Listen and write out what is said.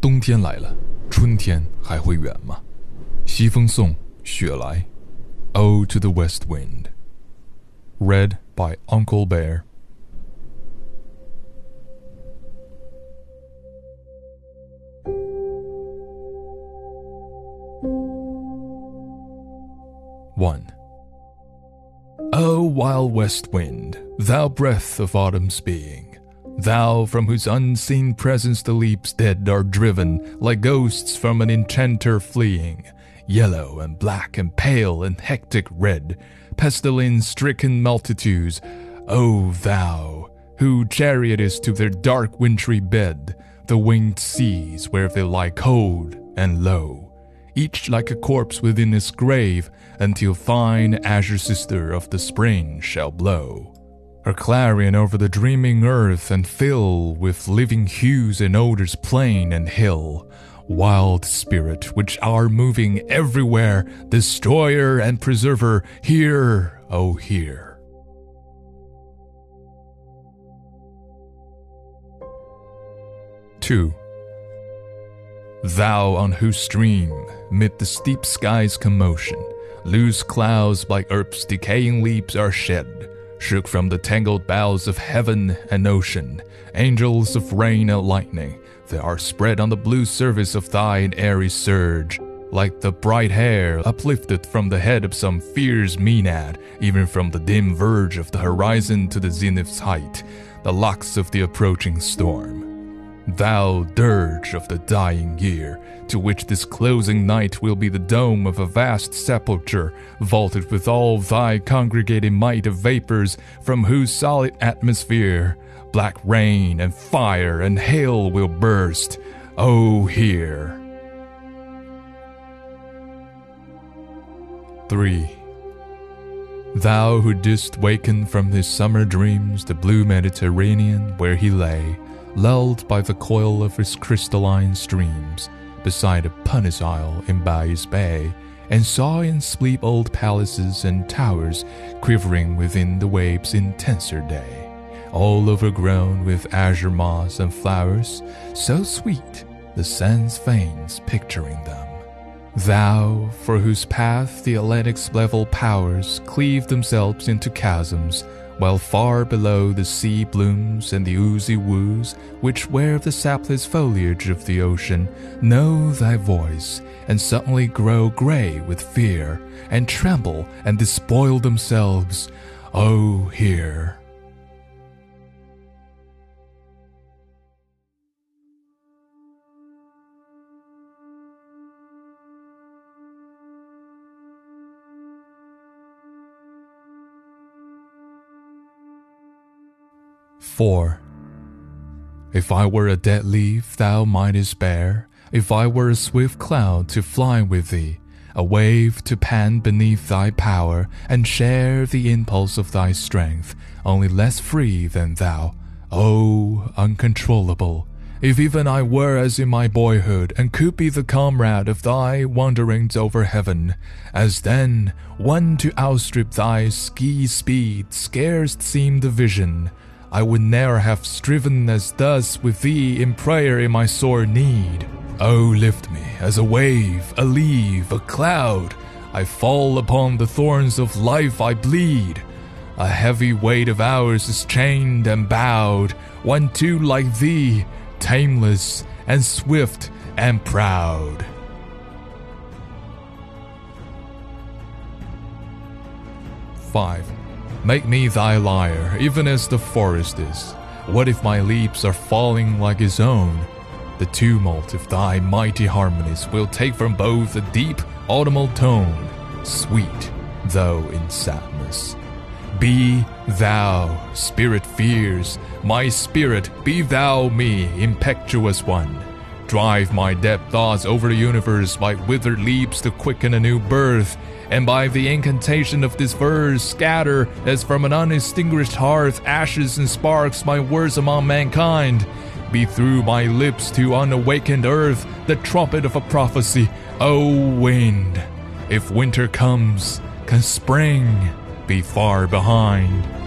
冬天来了，春天还会远吗？西风颂，雪莱。Ode to the West Wind. Read by Uncle Bear. One. O wild west wind, thou breath of autumn's being Thou from whose unseen presence the leaves dead are driven, like ghosts from an enchanter fleeing, yellow and black and pale and hectic red, pestilence stricken multitudes, O thou, who chariotest to their dark wintry bed, the winged seas where they lie cold and low, each like a corpse within its grave, until fine azure sister of the spring shall blow her clarion over the dreaming earth and fill with living hues and odors plain and hill. Wild spirit, which are moving everywhere, destroyer and preserver, hear, oh, hear. Two. Thou on whose stream, mid the steep sky's commotion, loose clouds by earth's decaying leaves are shed, shook from the tangled boughs of heaven and ocean, angels of rain and lightning, that are spread on the blue surface of thine airy surge, like the bright hair uplifted from the head of some fierce Maenad, even from the dim verge of the horizon to the zenith's height, the locks of the approaching storm. Thou dirge of the dying year, to which this closing night will be the dome of a vast sepulchre, vaulted with all thy congregating might of vapors, from whose solid atmosphere black rain and fire and hail will burst. Oh, hear. 3. Thou who didst waken from his summer dreams the blue Mediterranean where he lay, lulled by the coil of his crystalline streams, beside a pumice isle in Baiae's Bay, and saw in sleep old palaces and towers quivering within the waves' intenser day, all overgrown with azure moss and flowers, so sweet the sense feigns picturing them. Thou, for whose path the Atlantic's level powers cleave themselves into chasms, while far below the sea blooms and the oozy woos which wear the sapless foliage of the ocean know thy voice and suddenly grow grey with fear and tremble and despoil themselves. Oh, hear! Four. If I were a dead leaf thou mightest bear, if I were a swift cloud to fly with thee, a wave to pant beneath thy power and share the impulse of thy strength, only less free than thou, oh, uncontrollable. If even I were as in my boyhood and could be the comrade of thy wanderings over heaven, as then one to outstrip thy ski speed scarce seemed a vision, I would ne'er have striven as thus with thee in prayer in my sore need. Oh, lift me as a wave, a leaf, a cloud. I fall upon the thorns of life, I bleed. A heavy weight of hours is chained and bowed, one too like thee, tameless and swift and proud. Five. Make me thy lyre, even as the forest is. What if my leaps are falling like his own? The tumult of thy mighty harmonies will take from both a deep autumnal tone, sweet though in sadness. Be thou, spirit fears, my spirit, be thou me, impetuous one. Drive my dead thoughts over the universe by withered leaves to quicken a new birth, and by the incantation of this verse scatter as from an unextinguished hearth ashes and sparks my words among mankind. Be through my lips to unawakened earth the trumpet of a prophecy, O wind. If winter comes, can spring be far behind?